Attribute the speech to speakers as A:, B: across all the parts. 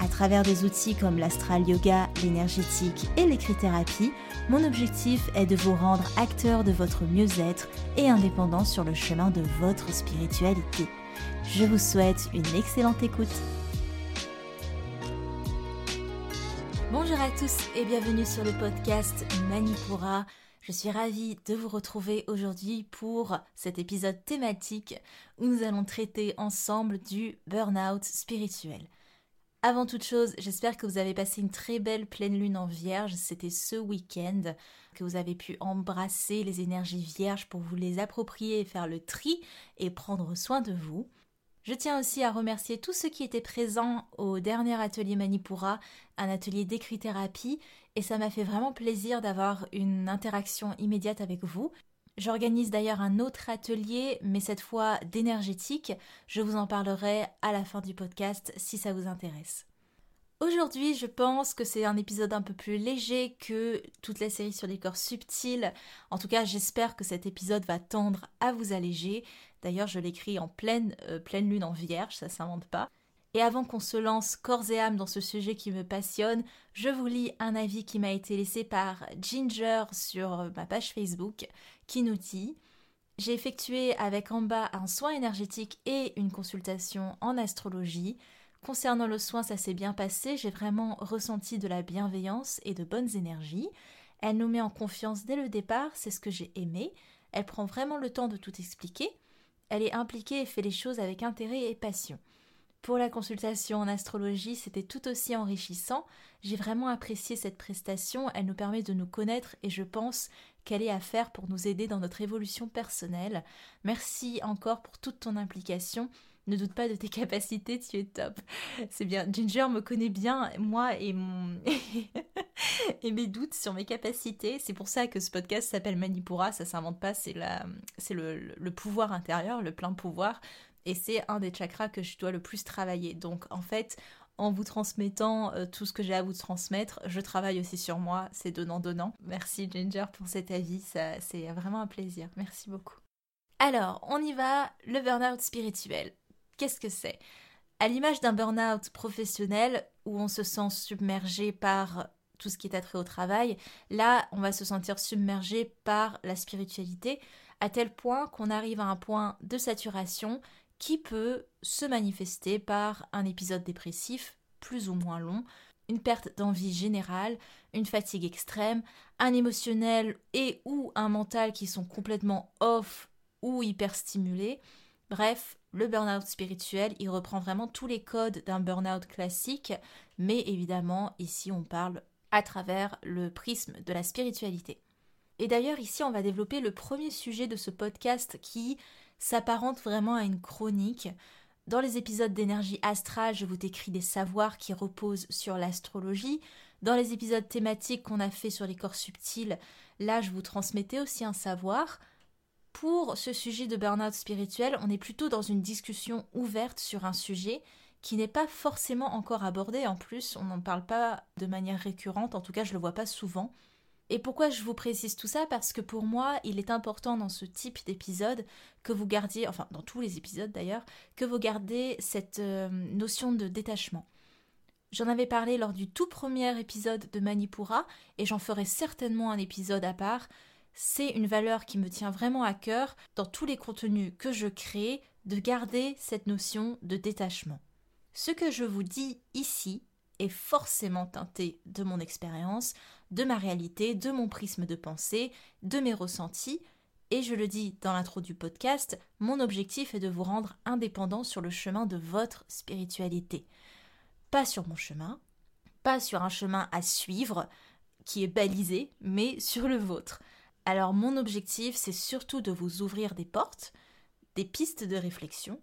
A: à travers des outils comme l'astral yoga, l'énergétique et l'écrit-thérapie, mon objectif est de vous rendre acteur de votre mieux-être et indépendant sur le chemin de votre spiritualité. Je vous souhaite une excellente écoute. Bonjour à tous et bienvenue sur le podcast Manipura. Je suis ravie de vous retrouver aujourd'hui pour cet épisode thématique où nous allons traiter ensemble du burn-out spirituel. Avant toute chose, j'espère que vous avez passé une très belle pleine lune en vierge. C'était ce week-end que vous avez pu embrasser les énergies vierges pour vous les approprier, faire le tri et prendre soin de vous. Je tiens aussi à remercier tous ceux qui étaient présents au dernier atelier Manipura, un atelier d'écrit-thérapie, et ça m'a fait vraiment plaisir d'avoir une interaction immédiate avec vous. J'organise d'ailleurs un autre atelier, mais cette fois d'énergétique. Je vous en parlerai à la fin du podcast si ça vous intéresse. Aujourd'hui, je pense que c'est un épisode un peu plus léger que toute la série sur les corps subtils. En tout cas, j'espère que cet épisode va tendre à vous alléger. D'ailleurs, je l'écris en pleine, euh, pleine lune en vierge, ça s'invente pas. Et avant qu'on se lance corps et âme dans ce sujet qui me passionne, je vous lis un avis qui m'a été laissé par Ginger sur ma page Facebook qui nous dit J'ai effectué avec bas un soin énergétique et une consultation en astrologie. Concernant le soin, ça s'est bien passé, j'ai vraiment ressenti de la bienveillance et de bonnes énergies. Elle nous met en confiance dès le départ, c'est ce que j'ai aimé. Elle prend vraiment le temps de tout expliquer. Elle est impliquée et fait les choses avec intérêt et passion. Pour la consultation en astrologie, c'était tout aussi enrichissant. J'ai vraiment apprécié cette prestation, elle nous permet de nous connaître et je pense qu'elle est à faire pour nous aider dans notre évolution personnelle. Merci encore pour toute ton implication. Ne doute pas de tes capacités, tu es top. C'est bien. Ginger me connaît bien, moi et mon mes doutes sur mes capacités. C'est pour ça que ce podcast s'appelle Manipura. Ça s'invente pas. C'est le pouvoir intérieur, le plein pouvoir et c'est un des chakras que je dois le plus travailler. Donc en fait, en vous transmettant euh, tout ce que j'ai à vous transmettre, je travaille aussi sur moi, c'est donnant-donnant. Merci Ginger pour cet avis, c'est vraiment un plaisir. Merci beaucoup. Alors, on y va, le burn-out spirituel. Qu'est-ce que c'est? À l'image d'un burn-out professionnel où on se sent submergé par tout ce qui est attrait au travail, là, on va se sentir submergé par la spiritualité, à tel point qu'on arrive à un point de saturation qui peut se manifester par un épisode dépressif plus ou moins long, une perte d'envie générale, une fatigue extrême, un émotionnel et ou un mental qui sont complètement off ou hyper stimulés. Bref, le burn-out spirituel, il reprend vraiment tous les codes d'un burn-out classique, mais évidemment, ici on parle à travers le prisme de la spiritualité. Et d'ailleurs, ici, on va développer le premier sujet de ce podcast qui s'apparente vraiment à une chronique. Dans les épisodes d'énergie astrale, je vous décris des savoirs qui reposent sur l'astrologie. Dans les épisodes thématiques qu'on a fait sur les corps subtils, là, je vous transmettais aussi un savoir. Pour ce sujet de burn-out spirituel, on est plutôt dans une discussion ouverte sur un sujet qui n'est pas forcément encore abordé. En plus, on n'en parle pas de manière récurrente, en tout cas, je ne le vois pas souvent. Et pourquoi je vous précise tout ça? Parce que pour moi, il est important dans ce type d'épisode que vous gardiez, enfin dans tous les épisodes d'ailleurs, que vous gardez cette euh, notion de détachement. J'en avais parlé lors du tout premier épisode de Manipura et j'en ferai certainement un épisode à part. C'est une valeur qui me tient vraiment à cœur dans tous les contenus que je crée de garder cette notion de détachement. Ce que je vous dis ici est forcément teinté de mon expérience, de ma réalité, de mon prisme de pensée, de mes ressentis, et je le dis dans l'intro du podcast, mon objectif est de vous rendre indépendant sur le chemin de votre spiritualité. Pas sur mon chemin, pas sur un chemin à suivre qui est balisé, mais sur le vôtre. Alors mon objectif, c'est surtout de vous ouvrir des portes, des pistes de réflexion,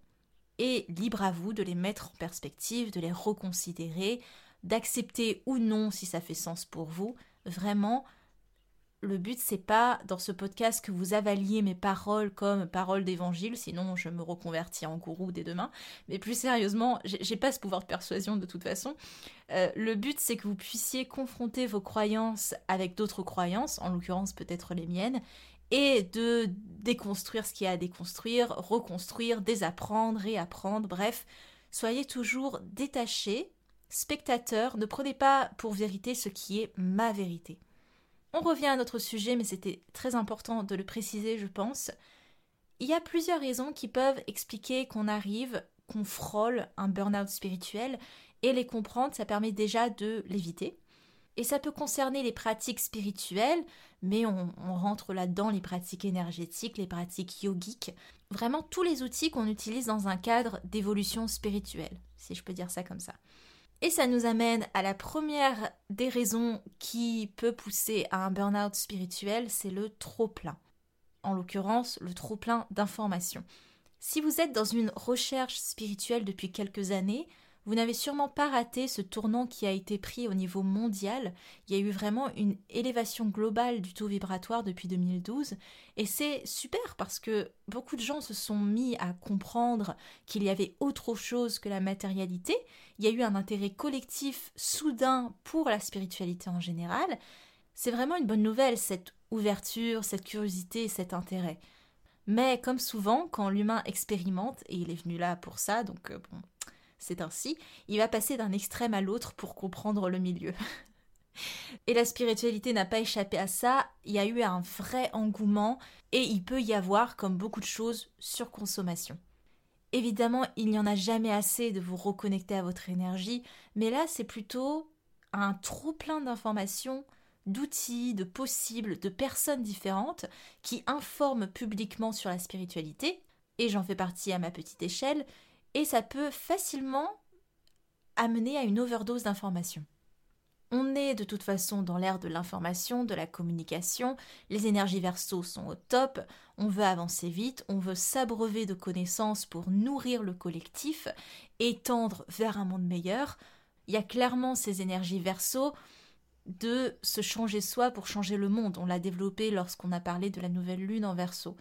A: et libre à vous de les mettre en perspective, de les reconsidérer, d'accepter ou non si ça fait sens pour vous. Vraiment, le but c'est pas dans ce podcast que vous avaliez mes paroles comme paroles d'évangile, sinon je me reconvertis en gourou dès demain. Mais plus sérieusement, j'ai pas ce pouvoir de persuasion de toute façon. Euh, le but c'est que vous puissiez confronter vos croyances avec d'autres croyances, en l'occurrence peut-être les miennes, et de déconstruire ce qu'il y a à déconstruire, reconstruire, désapprendre, réapprendre, bref, soyez toujours détachés, spectateurs, ne prenez pas pour vérité ce qui est ma vérité. On revient à notre sujet, mais c'était très important de le préciser, je pense. Il y a plusieurs raisons qui peuvent expliquer qu'on arrive, qu'on frôle un burn-out spirituel, et les comprendre, ça permet déjà de l'éviter. Et ça peut concerner les pratiques spirituelles, mais on, on rentre là-dedans les pratiques énergétiques, les pratiques yogiques, vraiment tous les outils qu'on utilise dans un cadre d'évolution spirituelle, si je peux dire ça comme ça. Et ça nous amène à la première des raisons qui peut pousser à un burn-out spirituel, c'est le trop-plein. En l'occurrence, le trop-plein d'informations. Si vous êtes dans une recherche spirituelle depuis quelques années, vous n'avez sûrement pas raté ce tournant qui a été pris au niveau mondial. Il y a eu vraiment une élévation globale du taux vibratoire depuis 2012 et c'est super parce que beaucoup de gens se sont mis à comprendre qu'il y avait autre chose que la matérialité. Il y a eu un intérêt collectif soudain pour la spiritualité en général. C'est vraiment une bonne nouvelle cette ouverture, cette curiosité, cet intérêt. Mais comme souvent, quand l'humain expérimente, et il est venu là pour ça, donc euh, bon, c'est ainsi, il va passer d'un extrême à l'autre pour comprendre le milieu. Et la spiritualité n'a pas échappé à ça, il y a eu un vrai engouement et il peut y avoir, comme beaucoup de choses, surconsommation. Évidemment, il n'y en a jamais assez de vous reconnecter à votre énergie, mais là c'est plutôt un trop plein d'informations, d'outils, de possibles, de personnes différentes qui informent publiquement sur la spiritualité, et j'en fais partie à ma petite échelle, et ça peut facilement amener à une overdose d'informations. On est de toute façon dans l'ère de l'information, de la communication, les énergies verso sont au top, on veut avancer vite, on veut s'abreuver de connaissances pour nourrir le collectif et tendre vers un monde meilleur. Il y a clairement ces énergies verso de se changer soi pour changer le monde. On l'a développé lorsqu'on a parlé de la nouvelle lune en verso.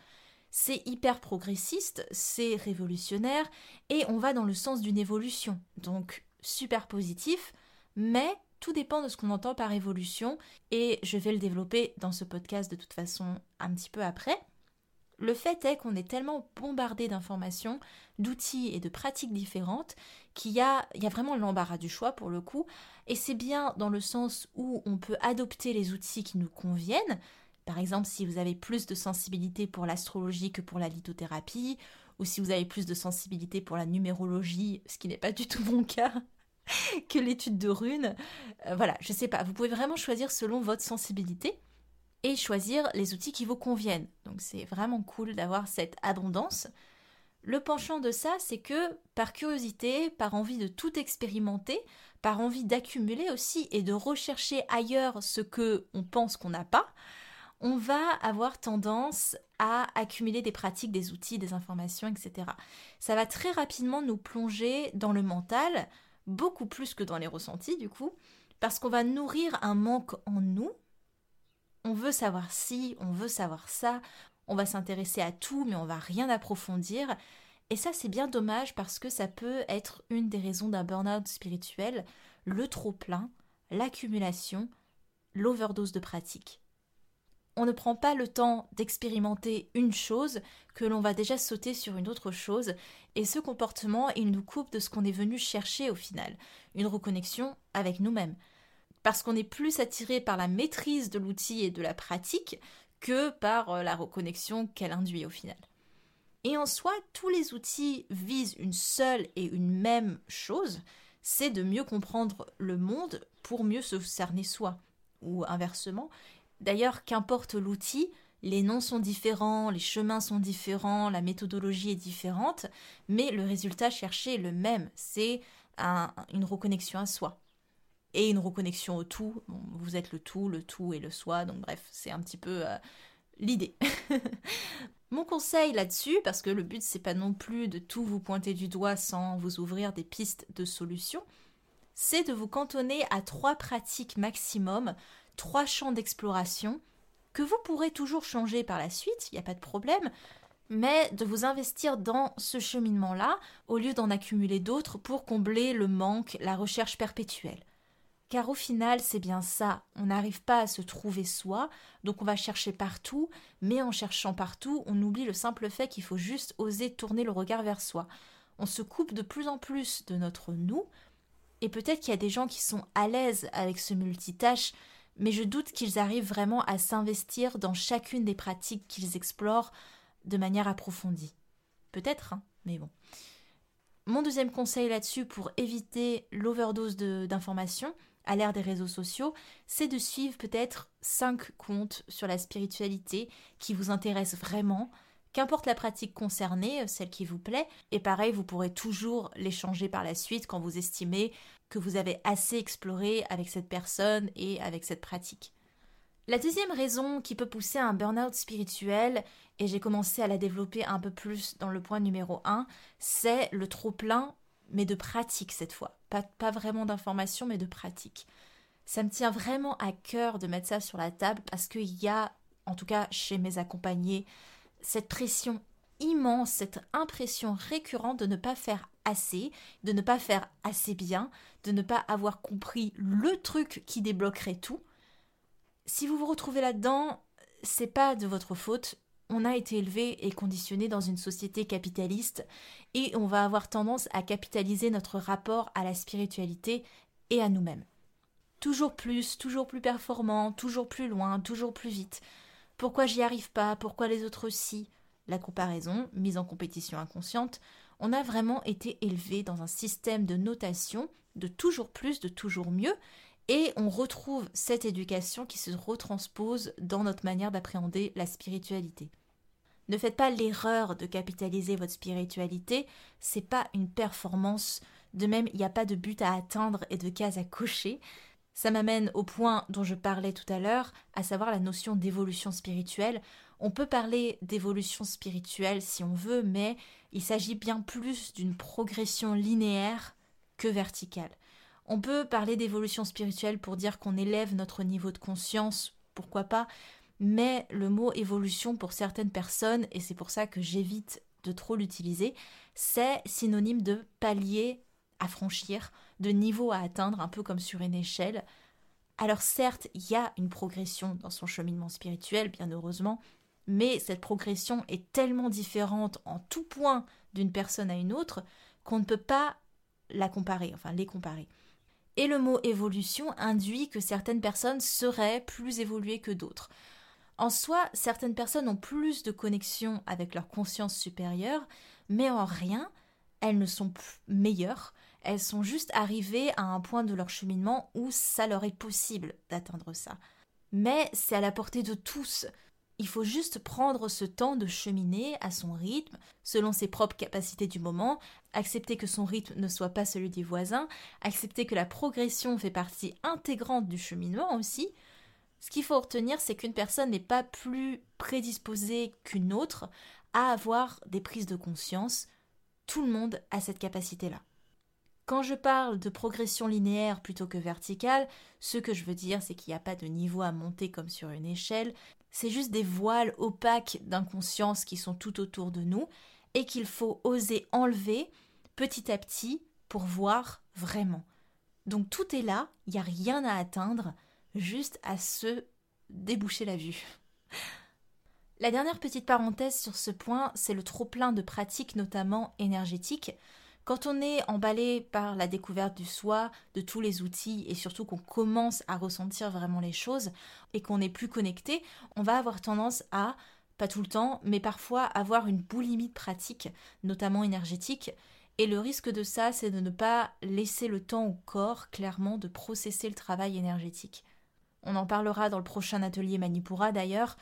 A: C'est hyper progressiste, c'est révolutionnaire, et on va dans le sens d'une évolution. Donc super positif, mais tout dépend de ce qu'on entend par évolution, et je vais le développer dans ce podcast de toute façon un petit peu après. Le fait est qu'on est tellement bombardé d'informations, d'outils et de pratiques différentes qu'il y a, il y a vraiment l'embarras du choix pour le coup, et c'est bien dans le sens où on peut adopter les outils qui nous conviennent, par exemple, si vous avez plus de sensibilité pour l'astrologie que pour la lithothérapie, ou si vous avez plus de sensibilité pour la numérologie, ce qui n'est pas du tout mon cas, que l'étude de runes. Euh, voilà, je sais pas, vous pouvez vraiment choisir selon votre sensibilité et choisir les outils qui vous conviennent. Donc c'est vraiment cool d'avoir cette abondance. Le penchant de ça, c'est que par curiosité, par envie de tout expérimenter, par envie d'accumuler aussi et de rechercher ailleurs ce que on pense qu'on n'a pas, on va avoir tendance à accumuler des pratiques, des outils, des informations, etc. Ça va très rapidement nous plonger dans le mental, beaucoup plus que dans les ressentis du coup, parce qu'on va nourrir un manque en nous. On veut savoir si, on veut savoir ça, on va s'intéresser à tout, mais on va rien approfondir. Et ça, c'est bien dommage parce que ça peut être une des raisons d'un burn-out spirituel, le trop-plein, l'accumulation, l'overdose de pratique on ne prend pas le temps d'expérimenter une chose que l'on va déjà sauter sur une autre chose, et ce comportement, il nous coupe de ce qu'on est venu chercher au final, une reconnexion avec nous-mêmes. Parce qu'on est plus attiré par la maîtrise de l'outil et de la pratique que par euh, la reconnexion qu'elle induit au final. Et en soi, tous les outils visent une seule et une même chose, c'est de mieux comprendre le monde pour mieux se cerner soi, ou inversement, D'ailleurs, qu'importe l'outil, les noms sont différents, les chemins sont différents, la méthodologie est différente, mais le résultat cherché est le même, c'est une reconnexion à soi. Et une reconnexion au tout, vous êtes le tout, le tout et le soi, donc bref, c'est un petit peu euh, l'idée. Mon conseil là-dessus, parce que le but c'est pas non plus de tout vous pointer du doigt sans vous ouvrir des pistes de solutions, c'est de vous cantonner à trois pratiques maximum, trois champs d'exploration, que vous pourrez toujours changer par la suite, il n'y a pas de problème, mais de vous investir dans ce cheminement-là au lieu d'en accumuler d'autres pour combler le manque, la recherche perpétuelle. Car au final, c'est bien ça, on n'arrive pas à se trouver soi, donc on va chercher partout, mais en cherchant partout, on oublie le simple fait qu'il faut juste oser tourner le regard vers soi. On se coupe de plus en plus de notre nous, et peut-être qu'il y a des gens qui sont à l'aise avec ce multitâche, mais je doute qu'ils arrivent vraiment à s'investir dans chacune des pratiques qu'ils explorent de manière approfondie. Peut-être, hein, mais bon. Mon deuxième conseil là-dessus pour éviter l'overdose d'informations à l'ère des réseaux sociaux, c'est de suivre peut-être cinq comptes sur la spiritualité qui vous intéressent vraiment, qu'importe la pratique concernée, celle qui vous plaît, et pareil, vous pourrez toujours les changer par la suite quand vous estimez que vous avez assez exploré avec cette personne et avec cette pratique. La deuxième raison qui peut pousser à un burn-out spirituel, et j'ai commencé à la développer un peu plus dans le point numéro 1, c'est le trop-plein, mais de pratique cette fois. Pas, pas vraiment d'information, mais de pratique. Ça me tient vraiment à cœur de mettre ça sur la table parce qu'il y a, en tout cas chez mes accompagnés, cette pression immense, cette impression récurrente de ne pas faire assez, de ne pas faire assez bien, de ne pas avoir compris le truc qui débloquerait tout. Si vous vous retrouvez là-dedans, c'est pas de votre faute. On a été élevé et conditionné dans une société capitaliste et on va avoir tendance à capitaliser notre rapport à la spiritualité et à nous-mêmes. Toujours plus, toujours plus performant, toujours plus loin, toujours plus vite. Pourquoi j'y arrive pas? Pourquoi les autres si La comparaison, mise en compétition inconsciente, on a vraiment été élevé dans un système de notation de toujours plus, de toujours mieux, et on retrouve cette éducation qui se retranspose dans notre manière d'appréhender la spiritualité. Ne faites pas l'erreur de capitaliser votre spiritualité, c'est pas une performance. De même, il n'y a pas de but à atteindre et de case à cocher. Ça m'amène au point dont je parlais tout à l'heure, à savoir la notion d'évolution spirituelle. On peut parler d'évolution spirituelle si on veut, mais il s'agit bien plus d'une progression linéaire que verticale. On peut parler d'évolution spirituelle pour dire qu'on élève notre niveau de conscience, pourquoi pas, mais le mot évolution pour certaines personnes, et c'est pour ça que j'évite de trop l'utiliser, c'est synonyme de palier à de niveau à atteindre, un peu comme sur une échelle. Alors certes, il y a une progression dans son cheminement spirituel, bien heureusement, mais cette progression est tellement différente en tout point d'une personne à une autre qu'on ne peut pas la comparer, enfin les comparer. Et le mot évolution induit que certaines personnes seraient plus évoluées que d'autres. En soi, certaines personnes ont plus de connexion avec leur conscience supérieure, mais en rien, elles ne sont meilleures, elles sont juste arrivées à un point de leur cheminement où ça leur est possible d'atteindre ça. Mais c'est à la portée de tous. Il faut juste prendre ce temps de cheminer à son rythme, selon ses propres capacités du moment, accepter que son rythme ne soit pas celui des voisins, accepter que la progression fait partie intégrante du cheminement aussi. Ce qu'il faut retenir, c'est qu'une personne n'est pas plus prédisposée qu'une autre à avoir des prises de conscience. Tout le monde a cette capacité-là. Quand je parle de progression linéaire plutôt que verticale, ce que je veux dire, c'est qu'il n'y a pas de niveau à monter comme sur une échelle, c'est juste des voiles opaques d'inconscience qui sont tout autour de nous et qu'il faut oser enlever petit à petit pour voir vraiment. Donc tout est là, il n'y a rien à atteindre, juste à se déboucher la vue. La dernière petite parenthèse sur ce point, c'est le trop-plein de pratiques, notamment énergétiques. Quand on est emballé par la découverte du soi, de tous les outils, et surtout qu'on commence à ressentir vraiment les choses, et qu'on est plus connecté, on va avoir tendance à, pas tout le temps, mais parfois avoir une boulimie de pratique, notamment énergétique, et le risque de ça, c'est de ne pas laisser le temps au corps, clairement, de processer le travail énergétique. On en parlera dans le prochain atelier Manipura d'ailleurs,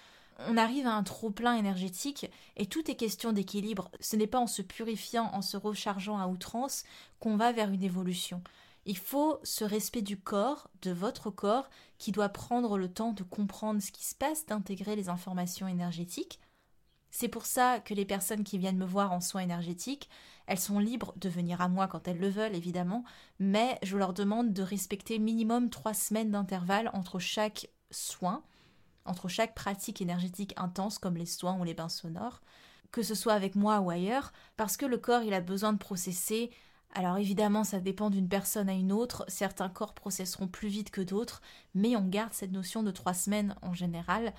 A: on arrive à un trop-plein énergétique et tout est question d'équilibre. Ce n'est pas en se purifiant, en se rechargeant à outrance qu'on va vers une évolution. Il faut ce respect du corps, de votre corps, qui doit prendre le temps de comprendre ce qui se passe, d'intégrer les informations énergétiques. C'est pour ça que les personnes qui viennent me voir en soins énergétiques, elles sont libres de venir à moi quand elles le veulent, évidemment, mais je leur demande de respecter minimum trois semaines d'intervalle entre chaque soin, entre chaque pratique énergétique intense comme les soins ou les bains sonores, que ce soit avec moi ou ailleurs, parce que le corps il a besoin de processer. Alors évidemment, ça dépend d'une personne à une autre. Certains corps processeront plus vite que d'autres, mais on garde cette notion de trois semaines en général.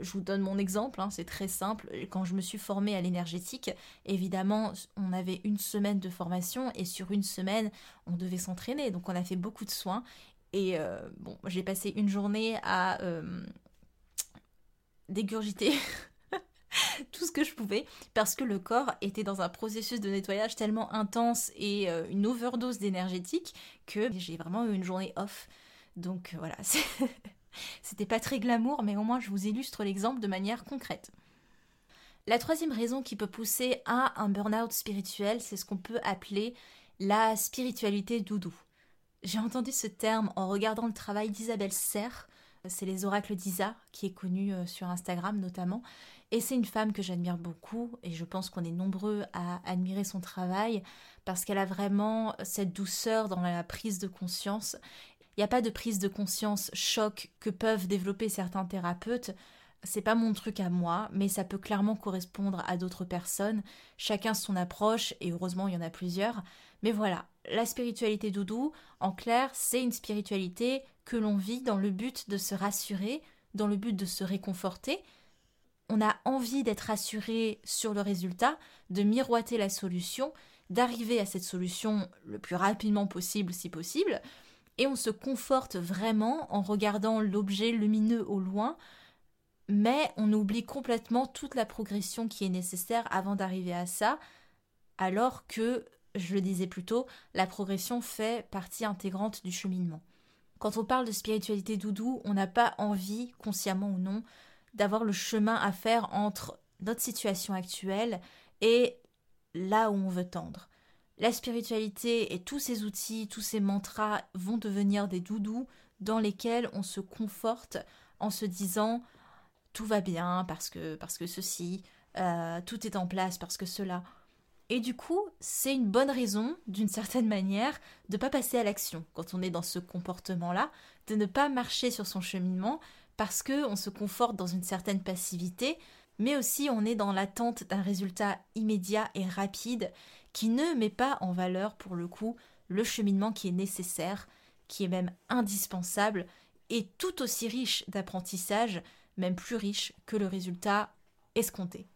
A: Je vous donne mon exemple, hein, c'est très simple. Quand je me suis formée à l'énergétique, évidemment, on avait une semaine de formation et sur une semaine, on devait s'entraîner. Donc on a fait beaucoup de soins. Et euh, bon, j'ai passé une journée à euh, dégurgiter tout ce que je pouvais parce que le corps était dans un processus de nettoyage tellement intense et euh, une overdose d'énergétique que j'ai vraiment eu une journée off. Donc voilà, c'était pas très glamour, mais au moins je vous illustre l'exemple de manière concrète. La troisième raison qui peut pousser à un burn-out spirituel, c'est ce qu'on peut appeler la spiritualité doudou. J'ai entendu ce terme en regardant le travail d'Isabelle Serre, c'est les oracles d'Isa, qui est connue euh, sur Instagram notamment, et c'est une femme que j'admire beaucoup, et je pense qu'on est nombreux à admirer son travail, parce qu'elle a vraiment cette douceur dans la prise de conscience. Il n'y a pas de prise de conscience choc que peuvent développer certains thérapeutes. C'est pas mon truc à moi, mais ça peut clairement correspondre à d'autres personnes. Chacun son approche, et heureusement il y en a plusieurs. Mais voilà, la spiritualité doudou, en clair, c'est une spiritualité que l'on vit dans le but de se rassurer, dans le but de se réconforter, on a envie d'être rassuré sur le résultat, de miroiter la solution, d'arriver à cette solution le plus rapidement possible si possible, et on se conforte vraiment en regardant l'objet lumineux au loin, mais on oublie complètement toute la progression qui est nécessaire avant d'arriver à ça, alors que, je le disais plus tôt, la progression fait partie intégrante du cheminement. Quand on parle de spiritualité doudou, on n'a pas envie, consciemment ou non, d'avoir le chemin à faire entre notre situation actuelle et là où on veut tendre. La spiritualité et tous ces outils, tous ces mantras vont devenir des doudous dans lesquels on se conforte en se disant tout va bien parce que parce que ceci, euh, tout est en place parce que cela. Et du coup, c'est une bonne raison, d'une certaine manière, de ne pas passer à l'action quand on est dans ce comportement-là, de ne pas marcher sur son cheminement, parce que on se conforte dans une certaine passivité, mais aussi on est dans l'attente d'un résultat immédiat et rapide qui ne met pas en valeur pour le coup le cheminement qui est nécessaire, qui est même indispensable et tout aussi riche d'apprentissage, même plus riche que le résultat escompté.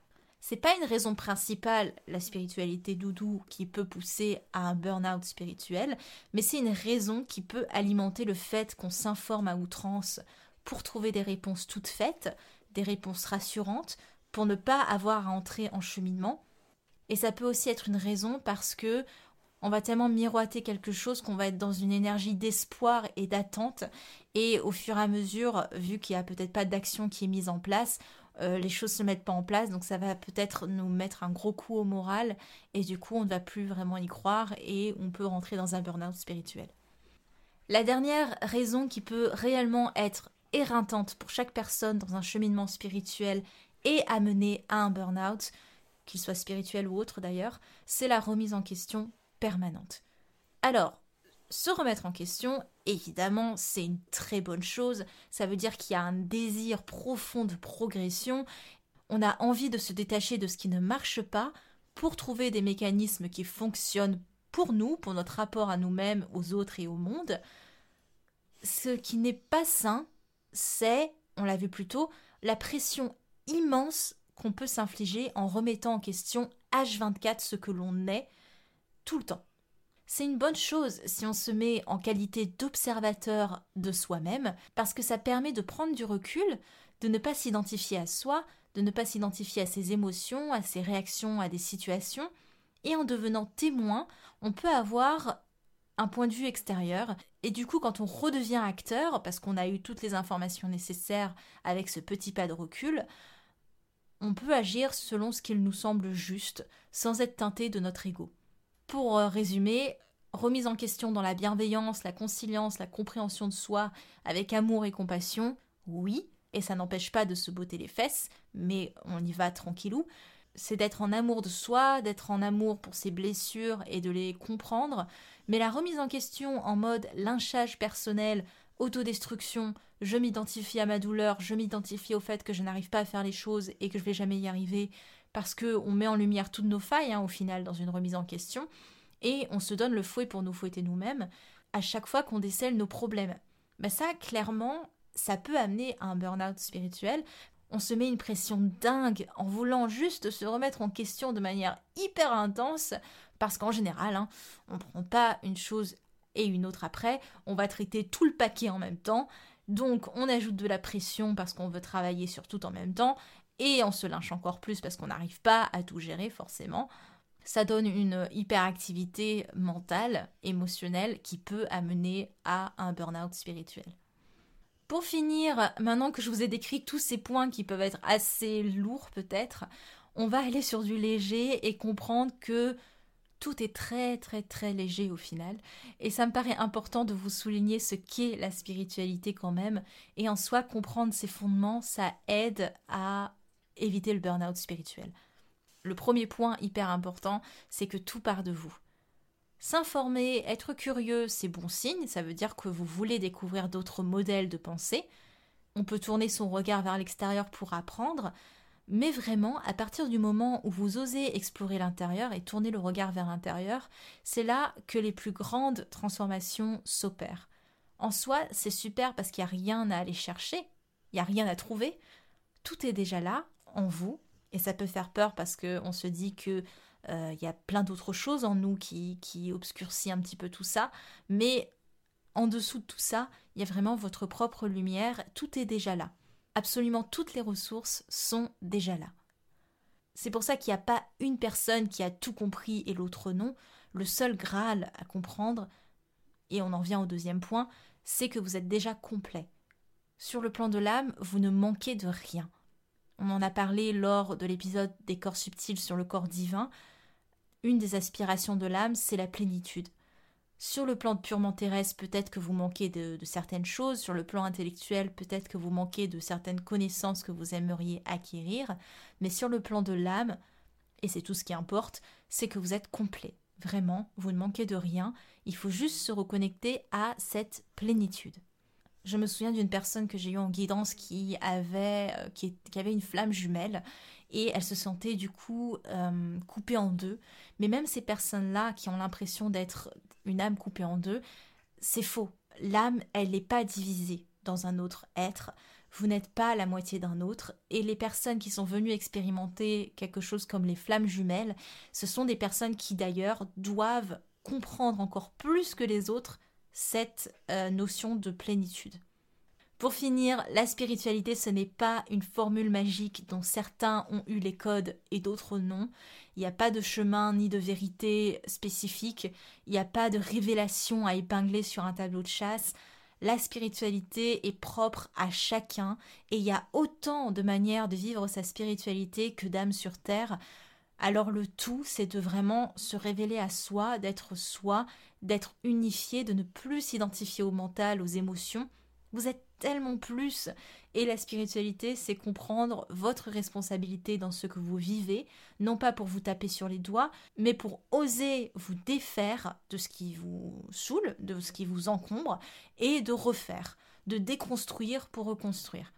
A: C'est pas une raison principale, la spiritualité doudou, qui peut pousser à un burn-out spirituel, mais c'est une raison qui peut alimenter le fait qu'on s'informe à outrance pour trouver des réponses toutes faites, des réponses rassurantes, pour ne pas avoir à entrer en cheminement. Et ça peut aussi être une raison parce que on va tellement miroiter quelque chose qu'on va être dans une énergie d'espoir et d'attente. Et au fur et à mesure, vu qu'il n'y a peut-être pas d'action qui est mise en place, euh, les choses se mettent pas en place, donc ça va peut-être nous mettre un gros coup au moral, et du coup on ne va plus vraiment y croire, et on peut rentrer dans un burn-out spirituel. La dernière raison qui peut réellement être éreintante pour chaque personne dans un cheminement spirituel et amener à un burn-out, qu'il soit spirituel ou autre d'ailleurs, c'est la remise en question permanente. Alors, se remettre en question, évidemment, c'est une très bonne chose. Ça veut dire qu'il y a un désir profond de progression. On a envie de se détacher de ce qui ne marche pas pour trouver des mécanismes qui fonctionnent pour nous, pour notre rapport à nous-mêmes, aux autres et au monde. Ce qui n'est pas sain, c'est, on l'a vu plus tôt, la pression immense qu'on peut s'infliger en remettant en question H24 ce que l'on est le temps. C'est une bonne chose si on se met en qualité d'observateur de soi-même, parce que ça permet de prendre du recul, de ne pas s'identifier à soi, de ne pas s'identifier à ses émotions, à ses réactions, à des situations, et en devenant témoin, on peut avoir un point de vue extérieur. Et du coup, quand on redevient acteur, parce qu'on a eu toutes les informations nécessaires avec ce petit pas de recul, on peut agir selon ce qu'il nous semble juste, sans être teinté de notre ego. Pour euh, résumer, remise en question dans la bienveillance, la conciliance, la compréhension de soi, avec amour et compassion, oui, et ça n'empêche pas de se botter les fesses, mais on y va tranquillou, c'est d'être en amour de soi, d'être en amour pour ses blessures et de les comprendre, mais la remise en question en mode lynchage personnel, autodestruction, je m'identifie à ma douleur, je m'identifie au fait que je n'arrive pas à faire les choses et que je vais jamais y arriver, parce que on met en lumière toutes nos failles hein, au final dans une remise en question, et on se donne le fouet pour nous fouetter nous-mêmes à chaque fois qu'on décèle nos problèmes. Ben ça, clairement, ça peut amener à un burn-out spirituel. On se met une pression dingue en voulant juste se remettre en question de manière hyper intense, parce qu'en général, hein, on ne prend pas une chose et une autre après, on va traiter tout le paquet en même temps, donc on ajoute de la pression parce qu'on veut travailler sur tout en même temps, et on se lynche encore plus parce qu'on n'arrive pas à tout gérer forcément. Ça donne une hyperactivité mentale, émotionnelle, qui peut amener à un burn-out spirituel. Pour finir, maintenant que je vous ai décrit tous ces points qui peuvent être assez lourds peut-être, on va aller sur du léger et comprendre que tout est très très très léger au final. Et ça me paraît important de vous souligner ce qu'est la spiritualité quand même. Et en soi, comprendre ses fondements, ça aide à éviter le burn-out spirituel. Le premier point hyper important, c'est que tout part de vous. S'informer, être curieux, c'est bon signe, ça veut dire que vous voulez découvrir d'autres modèles de pensée. On peut tourner son regard vers l'extérieur pour apprendre, mais vraiment, à partir du moment où vous osez explorer l'intérieur et tourner le regard vers l'intérieur, c'est là que les plus grandes transformations s'opèrent. En soi, c'est super parce qu'il n'y a rien à aller chercher, il n'y a rien à trouver, tout est déjà là, en vous, et ça peut faire peur parce qu'on se dit que euh, il y a plein d'autres choses en nous qui, qui obscurcit un petit peu tout ça, mais en dessous de tout ça, il y a vraiment votre propre lumière, tout est déjà là. Absolument toutes les ressources sont déjà là. C'est pour ça qu'il n'y a pas une personne qui a tout compris et l'autre non. Le seul Graal à comprendre, et on en vient au deuxième point, c'est que vous êtes déjà complet. Sur le plan de l'âme, vous ne manquez de rien. On en a parlé lors de l'épisode des corps subtils sur le corps divin. Une des aspirations de l'âme, c'est la plénitude. Sur le plan purement terrestre, peut-être que vous manquez de, certaines choses. Sur le plan intellectuel, peut-être que vous manquez de certaines connaissances que vous aimeriez acquérir. Mais sur le plan de l'âme, et c'est tout ce qui importe, c'est que vous êtes complet. Vraiment, vous ne manquez de rien. Il faut juste se reconnecter à cette plénitude. Je me souviens d'une personne que j'ai eue en guidance qui avait, euh, qui, avait une flamme jumelle et elle se sentait du coup euh, coupée en deux. Mais même ces personnes-là qui ont l'impression d'être une âme coupée en deux, c'est faux. L'âme, elle n'est pas divisée dans un autre être. Vous n'êtes pas la moitié d'un autre. Et les personnes qui sont venues expérimenter quelque chose comme les flammes jumelles, ce sont des personnes qui d'ailleurs doivent comprendre encore plus que les autres cette euh, notion de plénitude. Pour finir, la spiritualité, ce n'est pas une formule magique dont certains ont eu les codes et d'autres non. Il n'y a pas de chemin ni de vérité spécifique. Il n'y a pas de révélation à épingler sur un tableau de chasse. La spiritualité est propre à chacun et il y a autant de manières de vivre sa spiritualité que d'âmes sur terre. Alors le tout, c'est de vraiment se révéler à soi, d'être soi, d'être unifié, de ne plus s'identifier au mental, aux émotions. Vous êtes tellement plus. Et la spiritualité, c'est comprendre votre responsabilité dans ce que vous vivez, non pas pour vous taper sur les doigts, mais pour oser vous défaire de ce qui vous saoule, de ce qui vous encombre, et de refaire, de déconstruire pour reconstruire.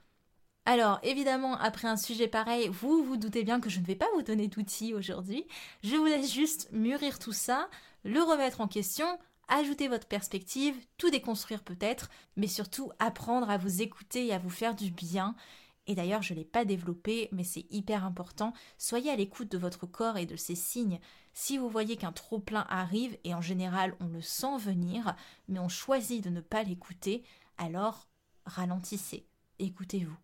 A: Alors, évidemment, après un sujet pareil, vous vous doutez bien que je ne vais pas vous donner d'outils aujourd'hui. Je vous laisse juste mûrir tout ça, le remettre en question, ajouter votre perspective, tout déconstruire peut-être, mais surtout apprendre à vous écouter et à vous faire du bien. Et d'ailleurs, je ne l'ai pas développé, mais c'est hyper important. Soyez à l'écoute de votre corps et de ses signes. Si vous voyez qu'un trop-plein arrive, et en général on le sent venir, mais on choisit de ne pas l'écouter, alors ralentissez, écoutez-vous.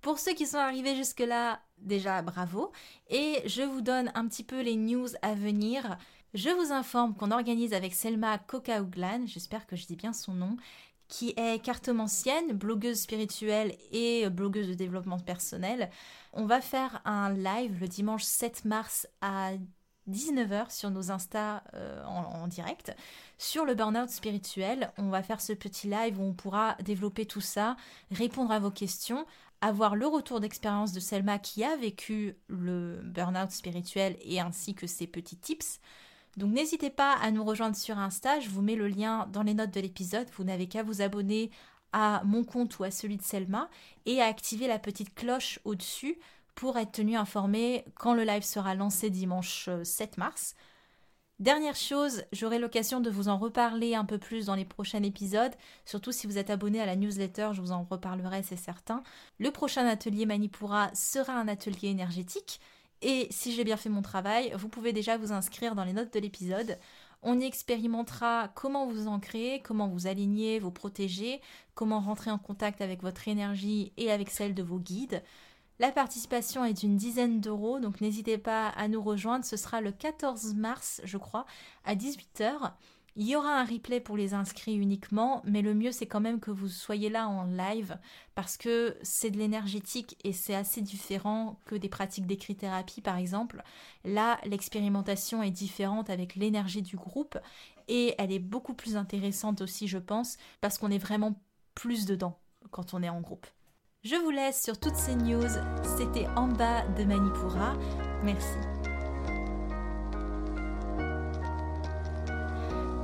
A: Pour ceux qui sont arrivés jusque-là, déjà bravo. Et je vous donne un petit peu les news à venir. Je vous informe qu'on organise avec Selma Kokauglan, j'espère que je dis bien son nom, qui est cartomancienne, blogueuse spirituelle et blogueuse de développement personnel. On va faire un live le dimanche 7 mars à 19h sur nos Insta euh, en, en, direct sur le burn-out spirituel. On va faire ce petit live où on pourra développer tout ça, répondre à vos questions. avoir le retour d'expérience de Selma qui a vécu le burn-out spirituel et ainsi que ses petits tips. Donc n'hésitez pas à nous rejoindre sur Insta, je vous mets le lien dans les notes de l'épisode, vous n'avez qu'à vous abonner à mon compte ou à celui de Selma et à activer la petite cloche au-dessus pour être tenu informé quand le live sera lancé dimanche 7 euh, mars. Dernière chose, j'aurai l'occasion de vous en reparler un peu plus dans les prochains épisodes, surtout si vous êtes abonné à la newsletter, je vous en reparlerai, c'est certain. Le prochain atelier Manipura sera un atelier énergétique, et si j'ai bien fait mon travail, vous pouvez déjà vous inscrire dans les notes de l'épisode. On y expérimentera comment vous ancrer, comment vous aligner, vous protéger, comment rentrer en contact avec votre énergie et avec celle de vos guides. La participation est d'une dizaine d'euros, donc n'hésitez pas à nous rejoindre. Ce sera le 14 mars, je crois, à 18h. Il y aura un replay pour les inscrits uniquement, mais le mieux c'est quand même que vous soyez là en live parce que c'est de l'énergétique et c'est assez différent que des pratiques d'écrit-thérapie par exemple. Là, l'expérimentation est différente avec l'énergie du groupe et elle est beaucoup plus intéressante aussi, je pense, parce qu'on est vraiment plus dedans quand on est en groupe. Je vous laisse sur toutes ces news. C'était en bas de Manipura. Merci.